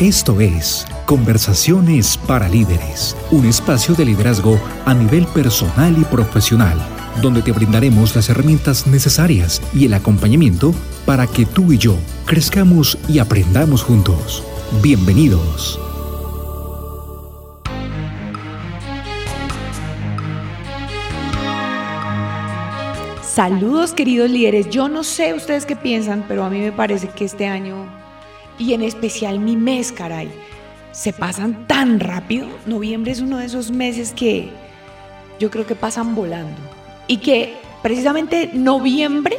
Esto es Conversaciones para Líderes, un espacio de liderazgo a nivel personal y profesional, donde te brindaremos las herramientas necesarias y el acompañamiento para que tú y yo crezcamos y aprendamos juntos. Bienvenidos. Saludos queridos líderes, yo no sé ustedes qué piensan, pero a mí me parece que este año y en especial mi mes, caray. Se pasan tan rápido. Noviembre es uno de esos meses que yo creo que pasan volando. Y que precisamente noviembre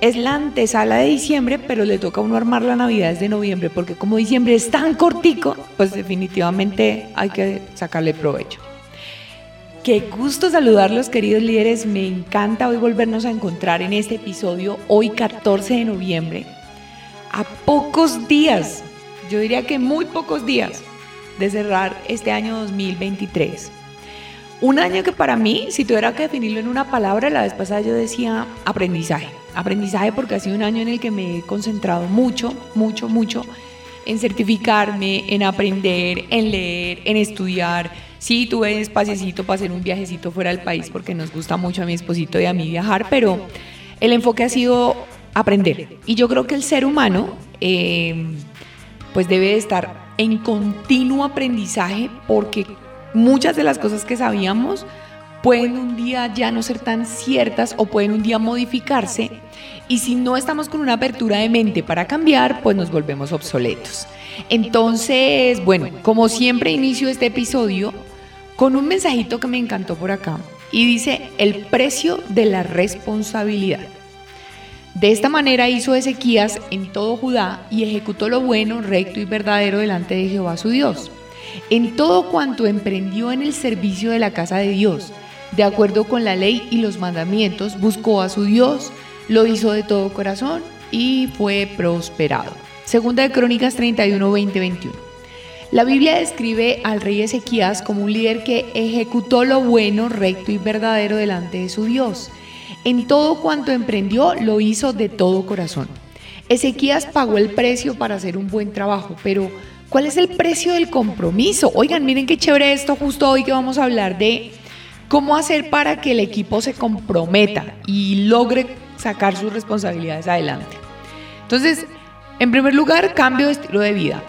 es la antesala de diciembre, pero le toca a uno armar la Navidad desde noviembre, porque como diciembre es tan cortico, pues definitivamente hay que sacarle provecho. Qué gusto saludarlos, queridos líderes. Me encanta hoy volvernos a encontrar en este episodio, hoy 14 de noviembre, a pocos días, yo diría que muy pocos días de cerrar este año 2023. Un año que para mí, si tuviera que definirlo en una palabra, la vez pasada yo decía aprendizaje. Aprendizaje porque ha sido un año en el que me he concentrado mucho, mucho, mucho en certificarme, en aprender, en leer, en estudiar. Sí, tuve espaciecito para hacer un viajecito fuera del país porque nos gusta mucho a mi esposito y a mí viajar, pero el enfoque ha sido aprender. Y yo creo que el ser humano eh, pues debe estar en continuo aprendizaje porque muchas de las cosas que sabíamos pueden un día ya no ser tan ciertas o pueden un día modificarse y si no estamos con una apertura de mente para cambiar, pues nos volvemos obsoletos. Entonces, bueno, como siempre inicio este episodio con un mensajito que me encantó por acá y dice el precio de la responsabilidad. De esta manera hizo Ezequías en todo Judá y ejecutó lo bueno, recto y verdadero delante de Jehová su Dios. En todo cuanto emprendió en el servicio de la casa de Dios, de acuerdo con la ley y los mandamientos, buscó a su Dios, lo hizo de todo corazón y fue prosperado. Segunda de Crónicas 31, 20, 21. La Biblia describe al rey Ezequías como un líder que ejecutó lo bueno, recto y verdadero delante de su Dios. En todo cuanto emprendió lo hizo de todo corazón. Ezequías pagó el precio para hacer un buen trabajo, pero ¿cuál es el precio del compromiso? Oigan, miren qué chévere esto justo hoy que vamos a hablar de cómo hacer para que el equipo se comprometa y logre sacar sus responsabilidades adelante. Entonces, en primer lugar, cambio de estilo de vida.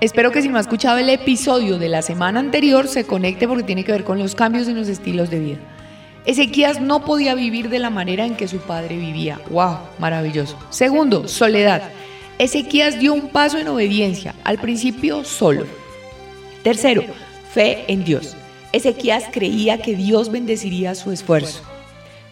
Espero que si no ha escuchado el episodio de la semana anterior se conecte porque tiene que ver con los cambios en los estilos de vida. Ezequías no podía vivir de la manera en que su padre vivía. ¡Wow! Maravilloso. Segundo, soledad. Ezequías dio un paso en obediencia, al principio solo. Tercero, fe en Dios. Ezequías creía que Dios bendeciría su esfuerzo.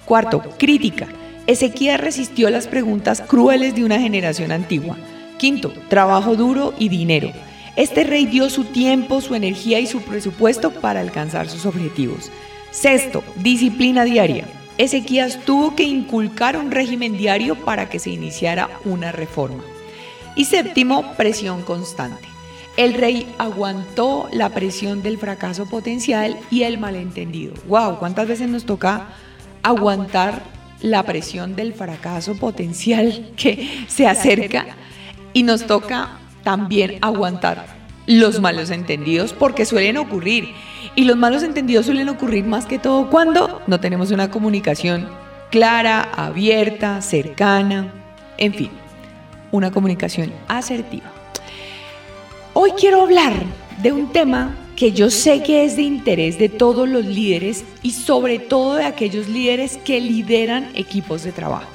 Cuarto, crítica. Ezequías resistió las preguntas crueles de una generación antigua. Quinto, trabajo duro y dinero. Este rey dio su tiempo, su energía y su presupuesto para alcanzar sus objetivos. Sexto, disciplina diaria. Ezequías tuvo que inculcar un régimen diario para que se iniciara una reforma. Y séptimo, presión constante. El rey aguantó la presión del fracaso potencial y el malentendido. ¡Wow! ¿Cuántas veces nos toca aguantar la presión del fracaso potencial que se acerca? Y nos toca también aguantar los malos entendidos porque suelen ocurrir. Y los malos entendidos suelen ocurrir más que todo cuando no tenemos una comunicación clara, abierta, cercana, en fin, una comunicación asertiva. Hoy quiero hablar de un tema que yo sé que es de interés de todos los líderes y sobre todo de aquellos líderes que lideran equipos de trabajo.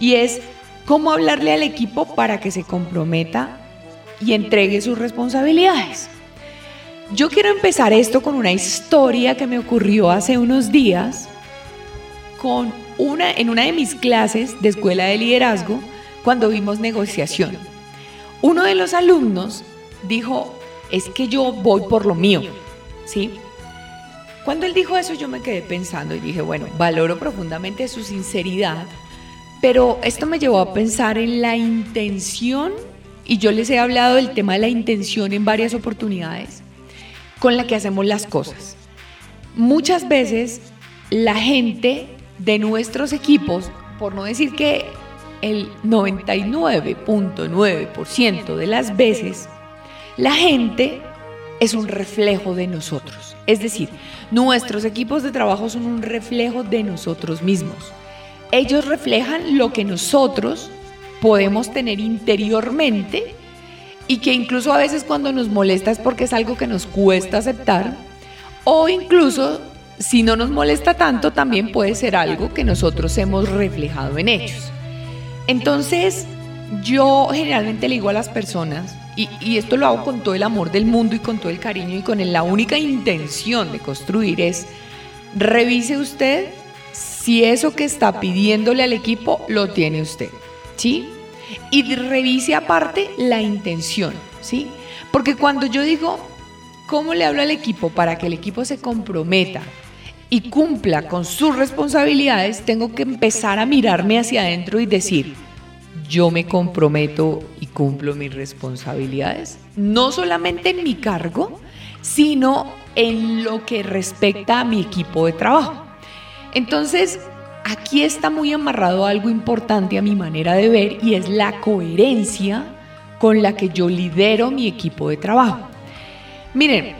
Y es cómo hablarle al equipo para que se comprometa y entregue sus responsabilidades. Yo quiero empezar esto con una historia que me ocurrió hace unos días con una, en una de mis clases de escuela de liderazgo cuando vimos negociación. Uno de los alumnos dijo, es que yo voy por lo mío, ¿sí? Cuando él dijo eso yo me quedé pensando y dije, bueno, valoro profundamente su sinceridad, pero esto me llevó a pensar en la intención y yo les he hablado del tema de la intención en varias oportunidades con la que hacemos las cosas. Muchas veces la gente de nuestros equipos, por no decir que el 99.9% de las veces, La gente es un reflejo de nosotros. Es decir, nuestros equipos de trabajo son un reflejo de nosotros mismos. Ellos reflejan lo que nosotros podemos tener interiormente y que incluso a veces cuando nos molesta es porque es algo que nos cuesta aceptar o incluso si no nos molesta tanto también puede ser algo que nosotros hemos reflejado en ellos. Entonces yo generalmente le digo a las personas, y, esto lo hago con todo el amor del mundo y con todo el cariño y con la única intención de construir es, revise usted si eso que está pidiéndole al equipo lo tiene usted, ¿sí? Y revise aparte la intención, ¿sí? Porque cuando yo digo, ¿cómo le hablo al equipo para que el equipo se comprometa y cumpla con sus responsabilidades? Tengo que empezar a mirarme hacia adentro y decir, yo me comprometo y cumplo mis responsabilidades, no solamente en mi cargo, sino en lo que respecta a mi equipo de trabajo. Entonces, aquí está muy amarrado algo importante a mi manera de ver y es la coherencia con la que yo lidero mi equipo de trabajo. Miren,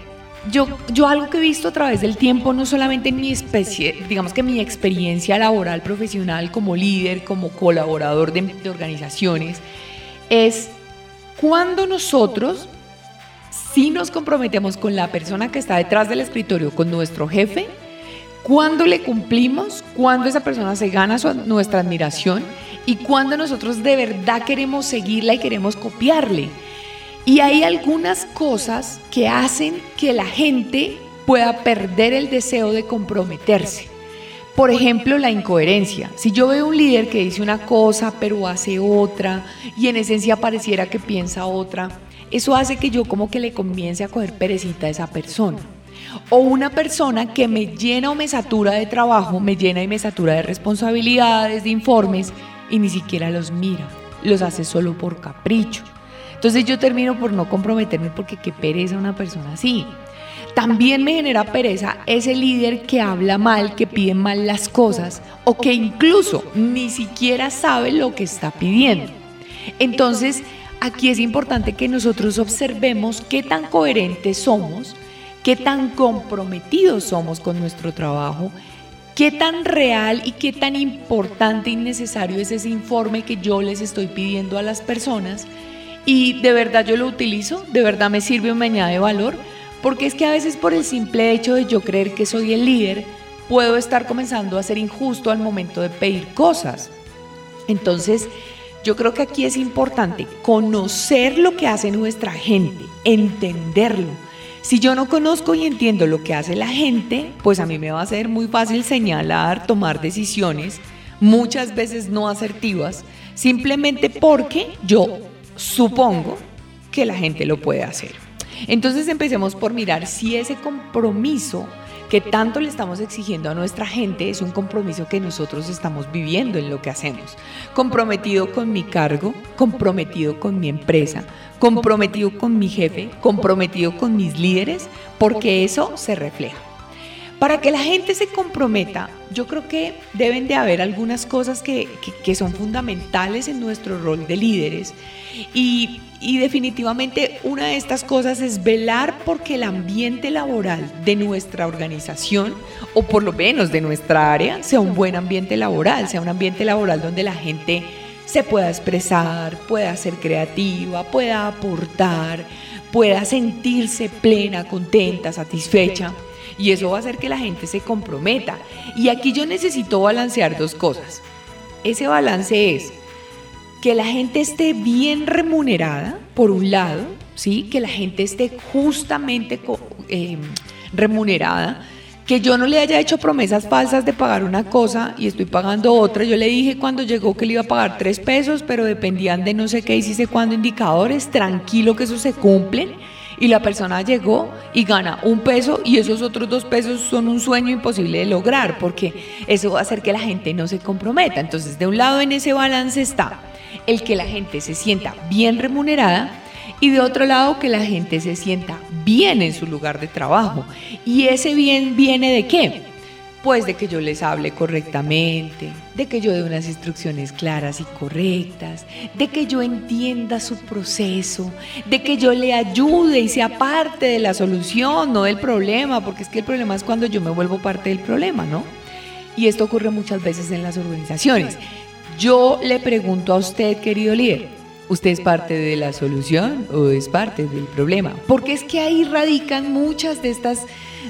yo, yo algo que he visto a través del tiempo, no solamente en mi especie, digamos que mi experiencia laboral profesional como líder, como colaborador de, de organizaciones, es cuando nosotros sí nos comprometemos con la persona que está detrás del escritorio, con nuestro jefe, cuando le cumplimos, cuando esa persona se gana nuestra admiración y cuando nosotros de verdad queremos seguirla y queremos copiarle. Y hay algunas cosas que hacen que la gente pueda perder el deseo de comprometerse. Por ejemplo, la incoherencia. Si yo veo un líder que dice una cosa pero hace otra y en esencia pareciera que piensa otra, eso hace que yo como que le comience a coger perecita a esa persona. O una persona que me llena o me satura de trabajo, me llena y me satura de responsabilidades, de informes y ni siquiera los mira, los hace solo por capricho. Entonces yo termino por no comprometerme porque qué pereza una persona así. También me genera pereza ese líder que habla mal, que pide mal las cosas o que incluso ni siquiera sabe lo que está pidiendo. Entonces, aquí es importante que nosotros observemos qué tan coherentes somos, qué tan comprometidos somos con nuestro trabajo, qué tan real y qué tan importante y necesario es ese informe que yo les estoy pidiendo a las personas y de verdad yo lo utilizo, de verdad me sirve o me añade valor, porque es que a veces por el simple hecho de yo creer que soy el líder, puedo estar comenzando a ser injusto al momento de pedir cosas. Entonces, yo creo que aquí es importante conocer lo que hace nuestra gente, entenderlo. Si yo no conozco y entiendo lo que hace la gente, pues a mí me va a ser muy fácil señalar, tomar decisiones, muchas veces no asertivas, simplemente porque yo supongo que la gente lo puede hacer. Entonces empecemos por mirar si ese compromiso que tanto le estamos exigiendo a nuestra gente es un compromiso que nosotros estamos viviendo en lo que hacemos. Comprometido con mi cargo, comprometido con mi empresa, comprometido con mi jefe, comprometido con mis líderes, porque eso se refleja. Para que la gente se comprometa, yo creo que deben de haber algunas cosas que, son fundamentales en nuestro rol de líderes. Y, y definitivamente una de estas cosas es velar porque el ambiente laboral de nuestra organización, o por lo menos de nuestra área, sea un buen ambiente laboral, sea un ambiente laboral donde la gente se pueda expresar, pueda ser creativa, pueda aportar, pueda sentirse plena, contenta, satisfecha y eso va a hacer que la gente se comprometa. Y aquí yo necesito balancear dos cosas. Ese balance es que la gente esté bien remunerada, por un lado, ¿sí? que la gente esté justamente eh, remunerada, que yo no le haya hecho promesas falsas de pagar una cosa y estoy pagando otra. Yo le dije cuando llegó que le iba a pagar tres pesos, pero dependían de no sé qué, hiciste cuando indicadores, tranquilo que eso se cumplen y la persona llegó y gana un peso y esos otros dos pesos son un sueño imposible de lograr porque eso va a hacer que la gente no se comprometa. Entonces, de un lado en ese balance está el que la gente se sienta bien remunerada y de otro lado que la gente se sienta bien en su lugar de trabajo. ¿Y ese bien viene de qué? Pues de que yo les hable correctamente, de que yo dé unas instrucciones claras y correctas, de que yo entienda su proceso, de que yo le ayude y sea parte de la solución, no del problema, porque es que el problema es cuando yo me vuelvo parte del problema, ¿no? Y esto ocurre muchas veces en las organizaciones. Yo le pregunto a usted, querido líder, ¿usted es parte de la solución o es parte del problema? Porque es que ahí radican muchas de estas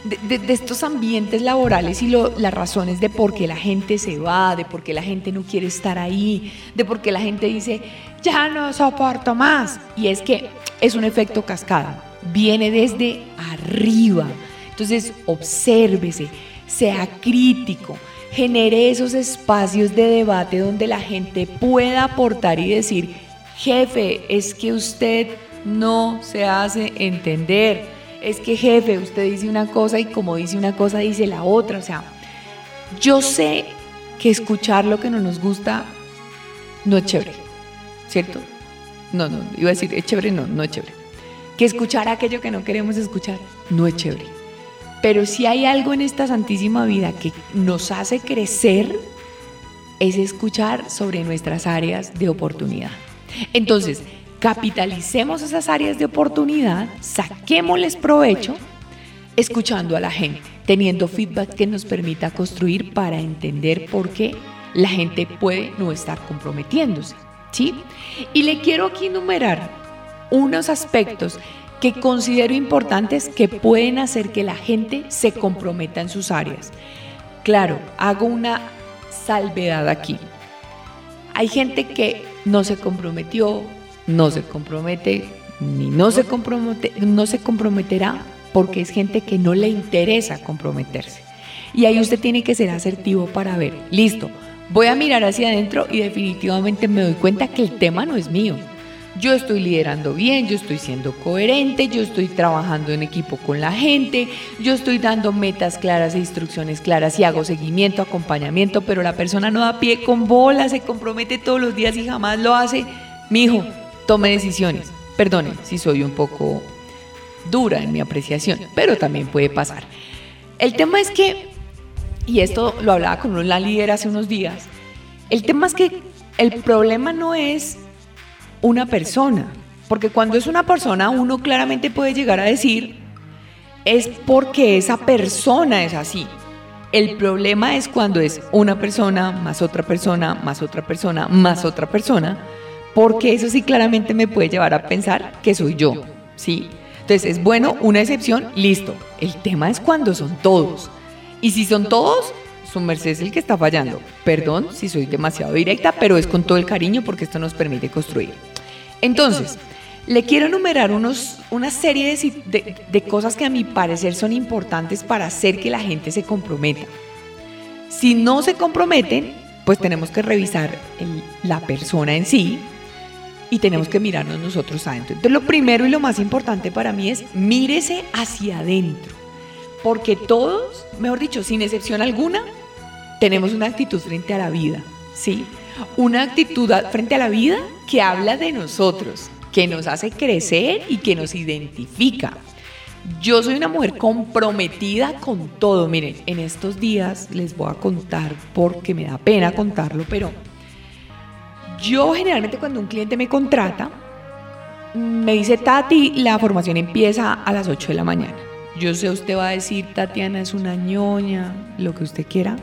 de, estos ambientes laborales y las razones de por qué la gente se va, de por qué la gente no quiere estar ahí, de por qué la gente dice, ya no soporto más. Y es que es un efecto cascada, viene desde arriba. Entonces, obsérvese, sea crítico, genere esos espacios de debate donde la gente pueda aportar y decir, jefe, es que usted no se hace entender es que jefe, usted dice una cosa y como dice una cosa dice la otra. O sea, yo sé que escuchar lo que no nos gusta no es chévere, ¿cierto? No, no, iba a decir, es chévere, no, no es chévere. Que escuchar aquello que no queremos escuchar no es chévere. Pero si hay algo en esta santísima vida que nos hace crecer, es escuchar sobre nuestras áreas de oportunidad. Entonces, Capitalicemos esas áreas de oportunidad, saquémosles provecho, escuchando a la gente, teniendo feedback que nos permita construir para entender por qué la gente puede no estar comprometiéndose. ¿sí? Y le quiero aquí enumerar unos aspectos que considero importantes que pueden hacer que la gente se comprometa en sus áreas. Claro, hago una salvedad aquí. Hay gente que no se comprometió, no se compromete ni no se, compromete, no se comprometerá porque es gente que no le interesa comprometerse. Y ahí usted tiene que ser asertivo para ver, listo, voy a mirar hacia adentro y definitivamente me doy cuenta que el tema no es mío. Yo estoy liderando bien, yo estoy siendo coherente, yo estoy trabajando en equipo con la gente, yo estoy dando metas claras e instrucciones claras y hago seguimiento, acompañamiento, pero la persona no da pie con bola, se compromete todos los días y jamás lo hace. Mi hijo, tome decisiones. Perdone si soy un poco dura en mi apreciación, pero también puede pasar. El tema es que, y esto lo hablaba con una líder hace unos días, el tema es que el problema no es una persona, porque cuando es una persona uno claramente puede llegar a decir, es porque esa persona es así. El problema es cuando es una persona, más otra persona, más otra persona, más otra persona, porque eso sí claramente me puede llevar a pensar que soy yo, ¿sí? Entonces es bueno, una excepción, listo. El tema es cuando son todos. Y si son todos, su merced es el que está fallando. Perdón si soy demasiado directa, pero es con todo el cariño porque esto nos permite construir. Entonces, le quiero enumerar unos, una serie de, de, cosas que a mi parecer son importantes para hacer que la gente se comprometa. Si no se comprometen, pues tenemos que revisar la persona en sí, y tenemos que mirarnos nosotros adentro. Entonces lo primero y lo más importante para mí es mírese hacia adentro, porque todos, mejor dicho, sin excepción alguna, tenemos una actitud frente a la vida, ¿sí? Una actitud frente a la vida que habla de nosotros, que nos hace crecer y que nos identifica. Yo soy una mujer comprometida con todo. Miren, en estos días les voy a contar porque me da pena contarlo, pero yo generalmente cuando un cliente me contrata, me dice, Tati, la formación empieza a las 8 de la mañana. Yo sé, usted va a decir, Tatiana es una ñoña, lo que usted quiera,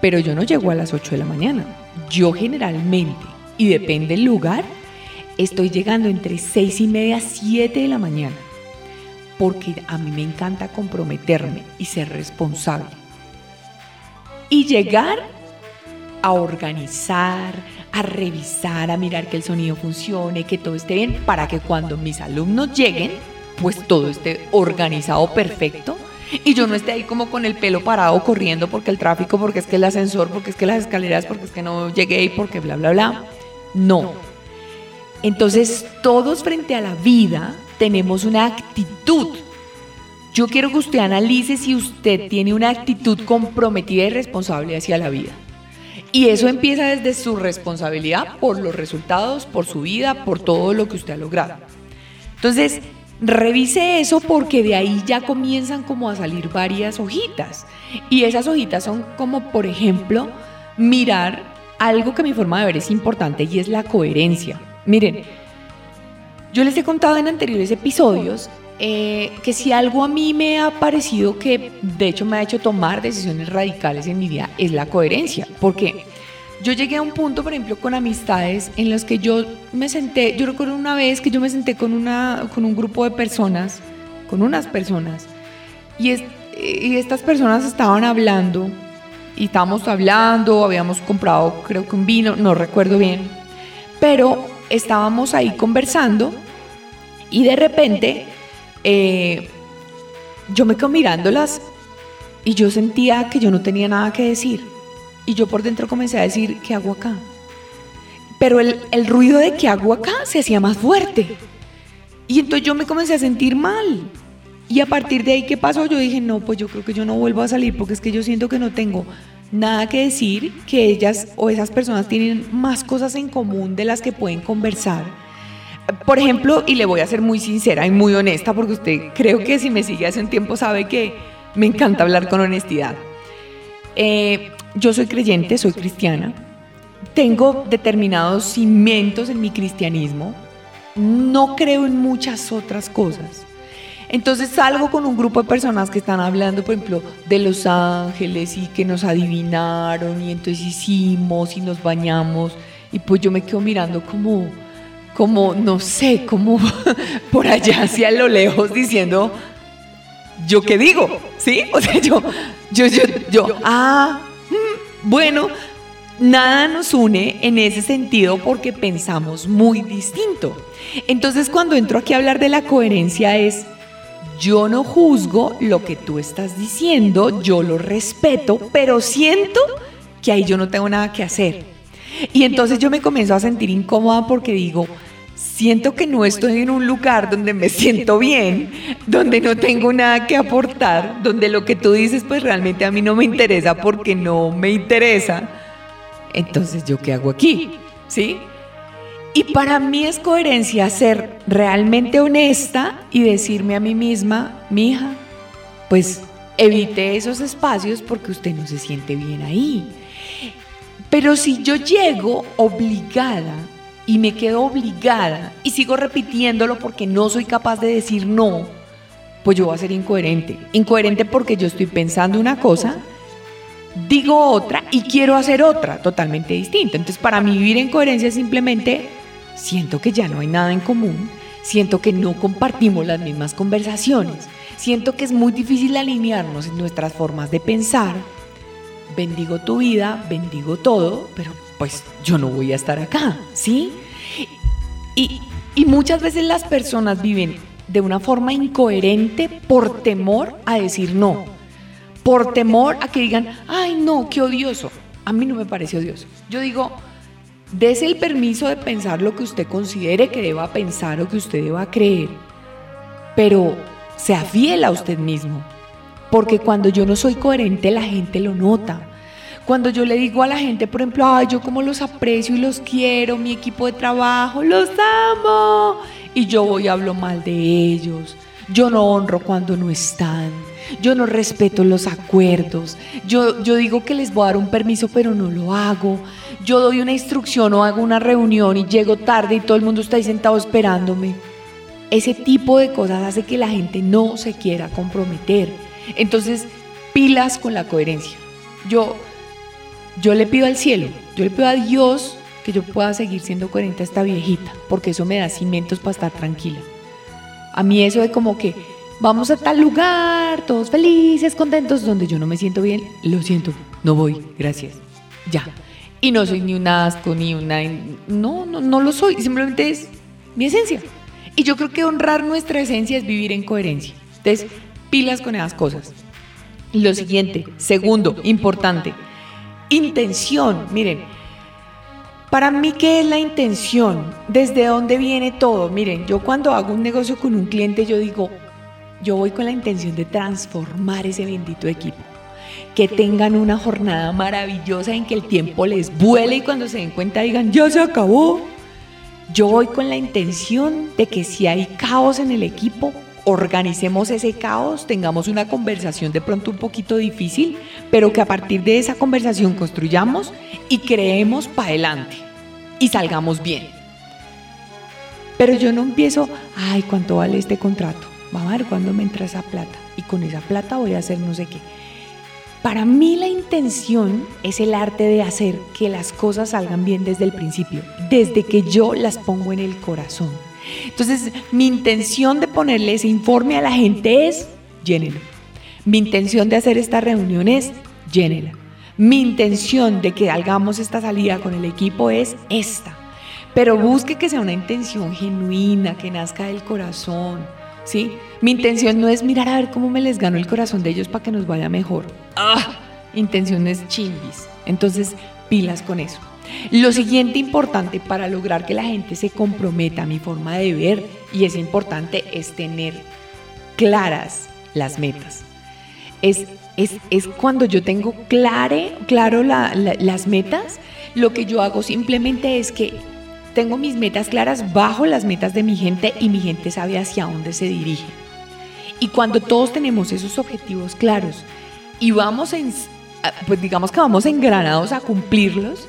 pero yo no llego a las 8 de la mañana. Yo generalmente, y depende del lugar, estoy llegando entre 6 y media, 7 de la mañana, porque a mí me encanta comprometerme y ser responsable. Y llegar a organizar, a revisar, a mirar que el sonido funcione, que todo esté bien, para que cuando mis alumnos lleguen, pues todo esté organizado perfecto y yo no esté ahí como con el pelo parado corriendo porque el tráfico, porque es que el ascensor, porque es que las escaleras, porque es que no llegué y porque bla, bla, bla. No. Entonces, todos frente a la vida tenemos una actitud. Yo quiero que usted analice si usted tiene una actitud comprometida y responsable hacia la vida. Y eso empieza desde su responsabilidad por los resultados, por su vida, por todo lo que usted ha logrado. Entonces, Revise eso porque de ahí ya comienzan como a salir varias hojitas. Y esas hojitas son como, por ejemplo, mirar algo que mi forma de ver es importante y es la coherencia. Miren, yo les he contado en anteriores episodios eh, que si algo a mí me ha parecido que de hecho me ha hecho tomar decisiones radicales en mi vida es la coherencia. Porque yo llegué a un punto, por ejemplo, con amistades en los que yo me senté, yo recuerdo una vez que yo me senté con, una, con un grupo de personas, con unas personas, y, y estas personas estaban hablando, y estábamos hablando, habíamos comprado creo que un vino, no recuerdo bien, pero estábamos ahí conversando y de repente eh, yo me quedo mirándolas y yo sentía que yo no tenía nada que decir. Y yo por dentro comencé a decir, ¿qué hago acá? Pero el, el ruido de ¿qué hago acá? se hacía más fuerte. Y entonces yo me comencé a sentir mal. Y a partir de ahí, ¿qué pasó? Yo dije, no, pues yo creo que yo no vuelvo a salir porque es que yo siento que no tengo nada que decir, que ellas o esas personas tienen más cosas en común de las que pueden conversar. Por ejemplo, y le voy a ser muy sincera y muy honesta, porque usted creo que si me sigue hace un tiempo sabe que me encanta hablar con honestidad. Eh, yo soy creyente, soy cristiana, tengo determinados cimientos en mi cristianismo, no creo en muchas otras cosas. Entonces salgo con un grupo de personas que están hablando, por ejemplo, de los ángeles y que nos adivinaron y entonces hicimos y nos bañamos y pues yo me quedo mirando como, como, no sé, como por allá hacia lo lejos diciendo, ¿yo qué digo? ¿Sí? O sea, yo, yo, yo, yo, ah, bueno, nada nos une en ese sentido porque pensamos muy distinto. Entonces cuando entro aquí a hablar de la coherencia es, yo no juzgo lo que tú estás diciendo, yo lo respeto, pero siento que ahí yo no tengo nada que hacer. Y entonces yo me comienzo a sentir incómoda porque digo, siento que no estoy en un lugar donde me siento bien, donde no tengo nada que aportar, donde lo que tú dices pues realmente a mí no me interesa porque no me interesa. Entonces, ¿yo qué hago aquí? ¿Sí? Y para mí es coherencia ser realmente honesta y decirme a mí misma, mi hija, pues evite esos espacios porque usted no se siente bien ahí. Pero si yo llego obligada y me quedo obligada y sigo repitiéndolo porque no soy capaz de decir no, pues yo voy a ser incoherente. Incoherente porque yo estoy pensando una cosa, digo otra y quiero hacer otra totalmente distinta. Entonces para mí vivir en coherencia simplemente siento que ya no hay nada en común, siento que no compartimos las mismas conversaciones, siento que es muy difícil alinearnos en nuestras formas de pensar. Bendigo tu vida, bendigo todo, pero pues yo no voy a estar acá, ¿sí? Y, y muchas veces las personas viven de una forma incoherente por temor a decir no, por temor a que digan, ay no, qué odioso. A mí no me parece odioso. Yo digo, Dese el permiso de pensar lo que usted considere que deba pensar o que usted deba creer, pero sea fiel a usted mismo. Porque cuando yo no soy coherente, la gente lo nota. Cuando yo le digo a la gente, por ejemplo, ay, yo como los aprecio y los quiero, mi equipo de trabajo, los amo, y yo voy y hablo mal de ellos, yo no honro cuando no están, yo no respeto los acuerdos, yo, yo digo que les voy a dar un permiso, pero no lo hago, yo doy una instrucción o hago una reunión y llego tarde y todo el mundo está ahí sentado esperándome. Ese tipo de cosas hace que la gente no se quiera comprometer. Entonces, pilas con la coherencia. Yo, yo le pido al cielo, yo le pido a Dios que yo pueda seguir siendo coherente a esta viejita, porque eso me da cimientos para estar tranquila. A mí eso de como que vamos a tal lugar, todos felices, contentos, donde yo no me siento bien, lo siento, no voy, gracias. Ya, y no soy ni un asco, ni una... No, no, no lo soy. Simplemente es mi esencia. Y yo creo que honrar nuestra esencia es vivir en coherencia. Entonces, pilas con esas cosas. Lo siguiente, segundo, importante, intención. Miren, para mí, ¿qué es la intención? ¿Desde dónde viene todo? Miren, yo cuando hago un negocio con un cliente, yo digo, yo voy con la intención de transformar ese bendito equipo que tengan una jornada maravillosa en que el tiempo les vuele y cuando se den cuenta digan, ya se acabó. Yo voy con la intención de que si hay caos en el equipo, organicemos ese caos, tengamos una conversación de pronto un poquito difícil, pero que a partir de esa conversación construyamos y creemos para adelante y salgamos bien. Pero yo no empiezo, ay, ¿cuánto vale este contrato? Vamos a ver cuándo me entra esa plata. Y con esa plata voy a hacer no sé qué. Para mí la intención es el arte de hacer que las cosas salgan bien desde el principio, desde que yo las pongo en el corazón. Entonces, mi intención de ponerle ese informe a la gente es, llénelo. Mi intención de hacer esta reunión es, llénela. Mi intención de que hagamos esta salida con el equipo es esta. Pero busque que sea una intención genuina, que nazca del corazón. ¿sí? Mi intención no es mirar a ver cómo me les gano el corazón de ellos para que nos vaya mejor. ¡Ah! Intenciones chimbis. Entonces, pilas con eso. Lo siguiente importante para lograr que la gente se comprometa a mi forma de ver, y es importante, es tener claras las metas. Es, es, cuando yo tengo clare, claro las metas, lo que yo hago simplemente es que tengo mis metas claras bajo las metas de mi gente y mi gente sabe hacia dónde se dirige. Y cuando todos tenemos esos objetivos claros y vamos en, pues digamos que vamos engranados a cumplirlos,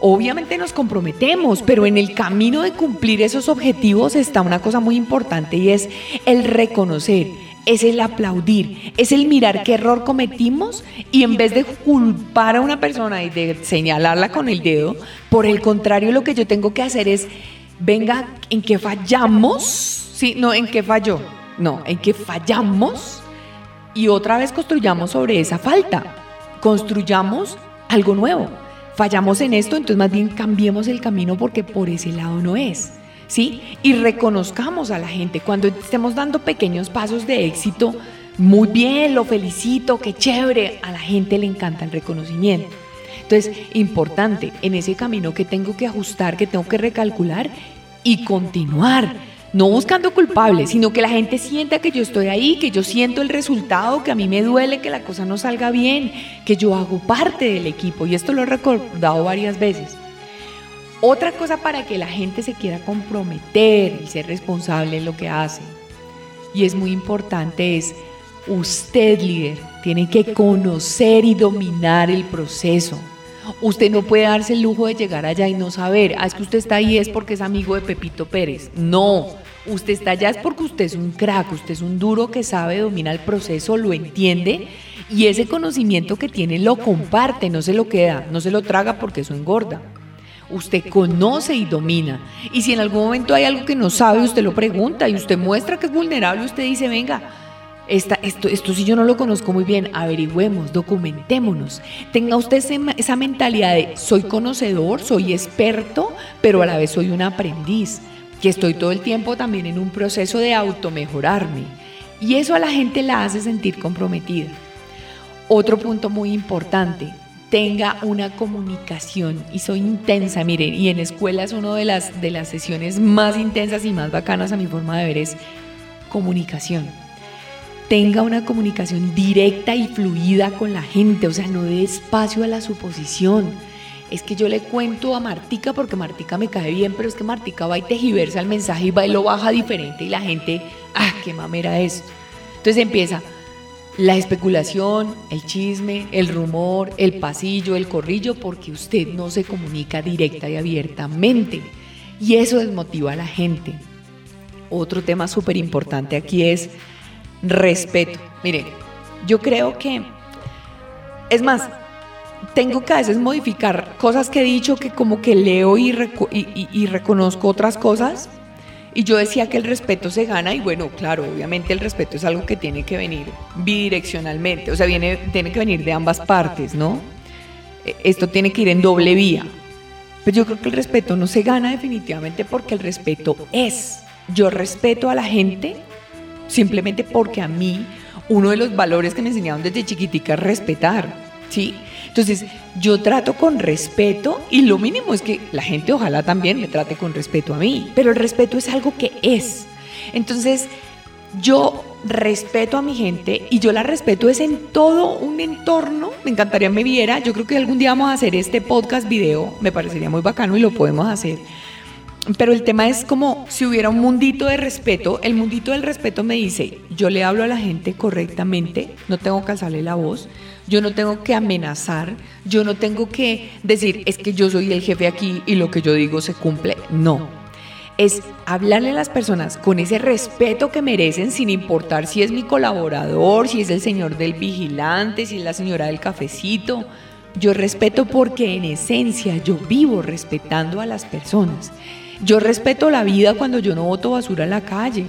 obviamente nos comprometemos, pero en el camino de cumplir esos objetivos está una cosa muy importante y es el reconocer es el aplaudir, es el mirar qué error cometimos y en vez de culpar a una persona y de señalarla con el dedo, por el contrario lo que yo tengo que hacer es, venga, ¿en qué fallamos? Sí, no, ¿en qué falló? No, ¿en qué fallamos? Y otra vez construyamos sobre esa falta, construyamos algo nuevo. Fallamos en esto, entonces más bien cambiemos el camino porque por ese lado no es. ¿sí? Y reconozcamos a la gente. Cuando estemos dando pequeños pasos de éxito, muy bien, lo felicito, qué chévere. A la gente le encanta el reconocimiento. Entonces, importante, en ese camino que tengo que ajustar, que tengo que recalcular y continuar. No buscando culpables, sino que la gente sienta que yo estoy ahí, que yo siento el resultado, que a mí me duele que la cosa no salga bien, que yo hago parte del equipo. Y esto lo he recordado varias veces. Otra cosa para que la gente se quiera comprometer y ser responsable en lo que hace, y es muy importante, es usted líder, tiene que conocer y dominar el proceso. Usted no puede darse el lujo de llegar allá y no saber, ah, es que usted está ahí es porque es amigo de Pepito Pérez. No, usted está allá es porque usted es un crack, usted es un duro que sabe, domina el proceso, lo entiende y ese conocimiento que tiene lo comparte, no se lo queda, no se lo traga porque eso engorda usted conoce y domina. Y si en algún momento hay algo que no sabe, usted lo pregunta y usted muestra que es vulnerable, usted dice, venga, esto, esto sí yo no lo conozco muy bien, averigüemos, documentémonos. Tenga usted esa mentalidad de soy conocedor, soy experto, pero a la vez soy un aprendiz, que estoy todo el tiempo también en un proceso de automejorarme. Y eso a la gente la hace sentir comprometida. Otro punto muy importante, tenga una comunicación y soy intensa, miren, y en escuela es una de las, de las sesiones más intensas y más bacanas a mi forma de ver es comunicación. Tenga una comunicación directa y fluida con la gente, o sea, no dé espacio a la suposición. Es que yo le cuento a Martica porque Martica me cae bien, pero es que Martica va y tejiversa el mensaje y va y lo baja diferente y la gente, ah, qué mamera esto. Entonces empieza, la especulación, el chisme, el rumor, el pasillo, el corrillo, porque usted no se comunica directa y abiertamente. Y eso desmotiva a la gente. Otro tema súper importante aquí es respeto. Mire, yo creo que, es más, tengo que a veces modificar cosas que he dicho que como que leo y, y reconozco otras cosas y yo decía que el respeto se gana y bueno, claro, obviamente el respeto es algo que tiene que venir bidireccionalmente, o sea, viene, tiene que venir de ambas partes, ¿no? E, esto tiene que ir en doble vía. Pero yo creo que el respeto no se gana definitivamente porque el respeto es. Yo respeto a la gente simplemente porque a mí uno de los valores que me enseñaron desde chiquitica es respetar. ¿sí? Entonces, yo trato con respeto y lo mínimo es que la gente ojalá también me trate con respeto a mí, pero el respeto es algo que es. Entonces, yo respeto a mi gente y yo la respeto es en todo un entorno. Me encantaría me viera. Yo creo que algún día vamos a hacer este podcast video. Me parecería muy bacano y lo podemos hacer. Pero el tema es como si hubiera un mundito de respeto. El mundito del respeto me dice, yo le hablo a la gente correctamente, no tengo que alzarle la voz, yo no tengo que amenazar, yo no tengo que decir, es que yo soy el jefe aquí y lo que yo digo se cumple. No. Es hablarle a las personas con ese respeto que merecen sin importar si es mi colaborador, si es el señor del vigilante, si es la señora del cafecito. Yo respeto porque en esencia yo vivo respetando a las personas. Yo respeto la vida cuando yo no boto basura en la calle.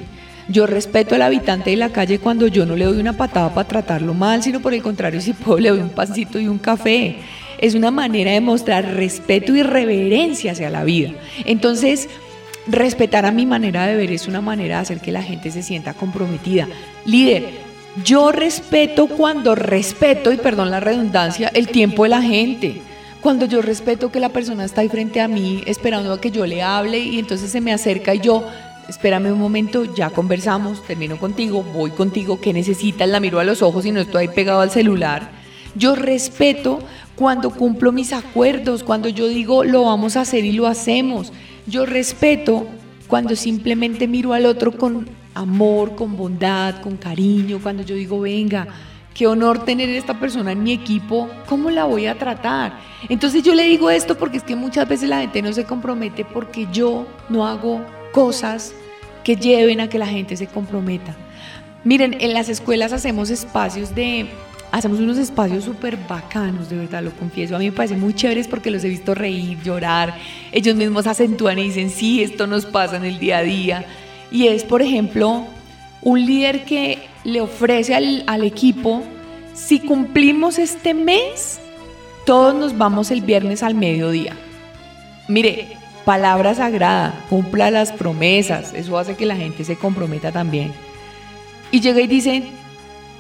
Yo respeto al habitante de la calle cuando yo no le doy una patada para tratarlo mal, sino por el contrario, si puedo, le doy un pancito y un café. Es una manera de mostrar respeto y reverencia hacia la vida. Entonces, respetar a mi manera de ver es una manera de hacer que la gente se sienta comprometida. Líder, yo respeto cuando respeto, y perdón la redundancia, el tiempo de la gente. Cuando yo respeto que la persona está ahí frente a mí esperando a que yo le hable y entonces se me acerca y yo, espérame un momento, ya conversamos, termino contigo, voy contigo, ¿qué necesitas? La miro a los ojos y no estoy ahí pegado al celular. Yo respeto cuando cumplo mis acuerdos, cuando yo digo lo vamos a hacer y lo hacemos. Yo respeto cuando simplemente miro al otro con amor, con bondad, con cariño, cuando yo digo, venga, qué honor tener esta persona en mi equipo, ¿cómo la voy a tratar? Entonces yo le digo esto porque es que muchas veces la gente no se compromete porque yo no hago cosas que lleven a que la gente se comprometa. Miren, en las escuelas hacemos espacios de, hacemos unos espacios súper bacanos, de verdad, lo confieso. A mí me parece muy chéveres porque los he visto reír, llorar. Ellos mismos acentúan y dicen, sí, esto nos pasa en el día a día. Y es, por ejemplo, un líder que le ofrece al, equipo, si cumplimos este mes, todos nos vamos el viernes al mediodía. Mire, palabra sagrada, cumpla las promesas, eso hace que la gente se comprometa también. Y llega y dice,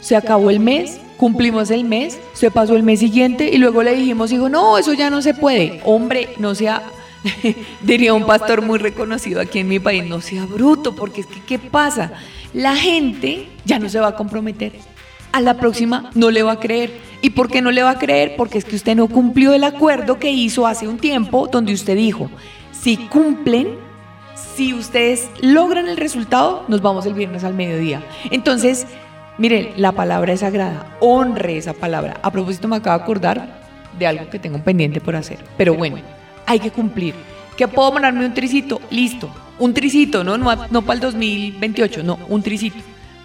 se acabó el mes, cumplimos el mes, se pasó el mes siguiente y luego le dijimos, dijo, no, eso ya no se puede. Hombre, no sea, diría un pastor muy reconocido aquí en mi país, no sea bruto, porque es que, ¿qué pasa? La gente ya no se va a comprometer. A la próxima no le va a creer. ¿Y por qué no le va a creer? Porque es que usted no cumplió el acuerdo que hizo hace un tiempo donde usted dijo, si cumplen, si ustedes logran el resultado, nos vamos el viernes al mediodía. Entonces, miren, la palabra es sagrada, honre esa palabra. A propósito, me acabo de acordar de algo que tengo pendiente por hacer. Pero bueno, hay que cumplir. ¿Que puedo mandarme un tricito? Listo, un tricito, ¿no? No, no para el 2028, no, un tricito.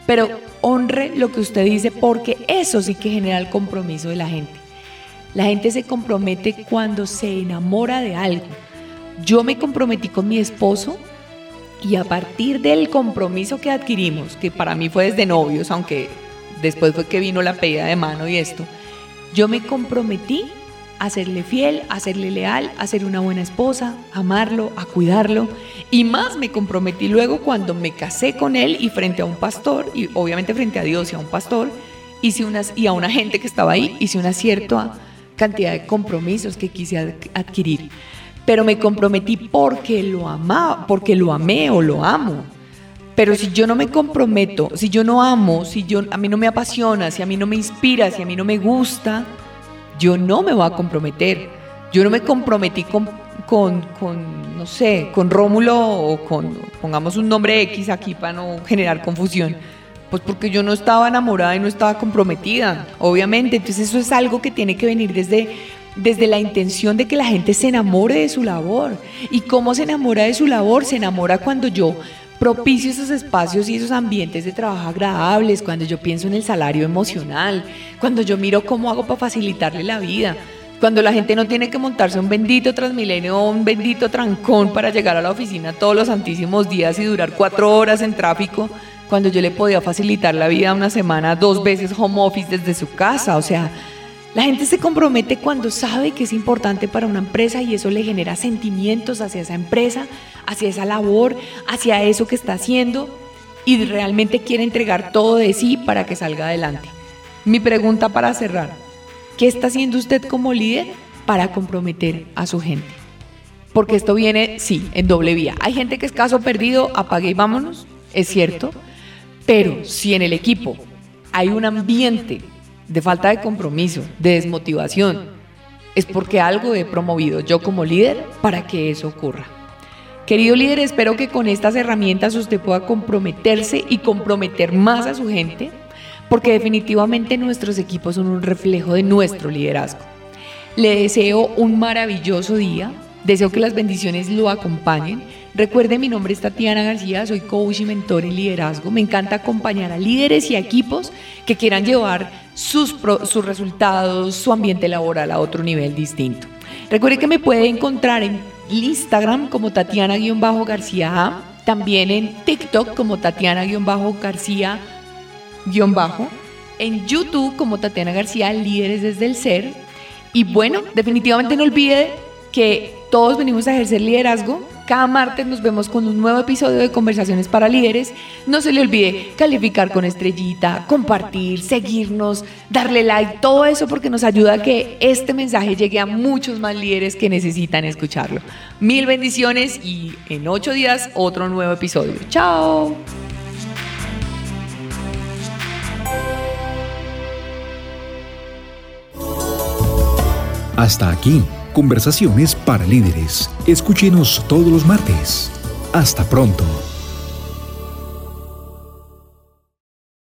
Pero honre lo que usted dice porque eso sí que genera el compromiso de la gente. La gente se compromete cuando se enamora de algo. Yo me comprometí con mi esposo y a partir del compromiso que adquirimos, que para mí fue desde novios, aunque después fue que vino la pedida de mano y esto, yo me comprometí a serle fiel, a serle leal, a ser una buena esposa, amarlo, a cuidarlo. Y más me comprometí luego cuando me casé con él y frente a un pastor, y obviamente frente a Dios y a un pastor, hice unas, y a una gente que estaba ahí, hice una cierta cantidad de compromisos que quise adquirir. Pero me comprometí porque lo amaba, porque lo amé o lo amo. Pero si yo no me comprometo, si yo no amo, si yo, a mí no me apasiona, si a mí no me inspira, si a mí no me gusta, yo no me voy a comprometer. Yo no me comprometí con, con, no sé, con Rómulo o con, pongamos un nombre X aquí para no generar confusión. Pues porque yo no estaba enamorada y no estaba comprometida, obviamente. Entonces eso es algo que tiene que venir desde, desde la intención de que la gente se enamore de su labor. ¿Y cómo se enamora de su labor? Se enamora cuando yo propicio esos espacios y esos ambientes de trabajo agradables, cuando yo pienso en el salario emocional, cuando yo miro cómo hago para facilitarle la vida, cuando la gente no tiene que montarse un bendito transmilenio o un bendito trancón para llegar a la oficina todos los santísimos días y durar cuatro horas en tráfico, cuando yo le podía facilitar la vida una semana dos veces home office desde su casa, o sea, la gente se compromete cuando sabe que es importante para una empresa y eso le genera sentimientos hacia esa empresa, hacia esa labor, hacia eso que está haciendo y realmente quiere entregar todo de sí para que salga adelante. Mi pregunta para cerrar, ¿qué está haciendo usted como líder para comprometer a su gente? Porque esto viene, sí, en doble vía. Hay gente que es caso perdido, apague y vámonos, es cierto, pero si en el equipo hay un ambiente de falta de compromiso, de desmotivación, es porque algo he promovido yo como líder para que eso ocurra. Querido líder, espero que con estas herramientas usted pueda comprometerse y comprometer más a su gente, porque definitivamente nuestros equipos son un reflejo de nuestro liderazgo. Le deseo un maravilloso día, deseo que las bendiciones lo acompañen. Recuerde, mi nombre es Tatiana García, soy coach y mentor en liderazgo. Me encanta acompañar a líderes y a equipos que quieran llevar sus, sus resultados, su ambiente laboral a otro nivel distinto. Recuerde que me puede encontrar en Instagram como Tatiana-García también en TikTok como Tatiana-García en YouTube como Tatiana García Líderes desde el Ser. Y bueno, definitivamente no olvide que todos venimos a ejercer liderazgo cada martes nos vemos con un nuevo episodio de Conversaciones para Líderes. No se le olvide calificar con estrellita, compartir, seguirnos, darle like, todo eso porque nos ayuda a que este mensaje llegue a muchos más líderes que necesitan escucharlo. Mil bendiciones y en ocho días otro nuevo episodio. Chao. Hasta aquí Conversaciones para líderes. Escúchenos todos los martes. Hasta pronto.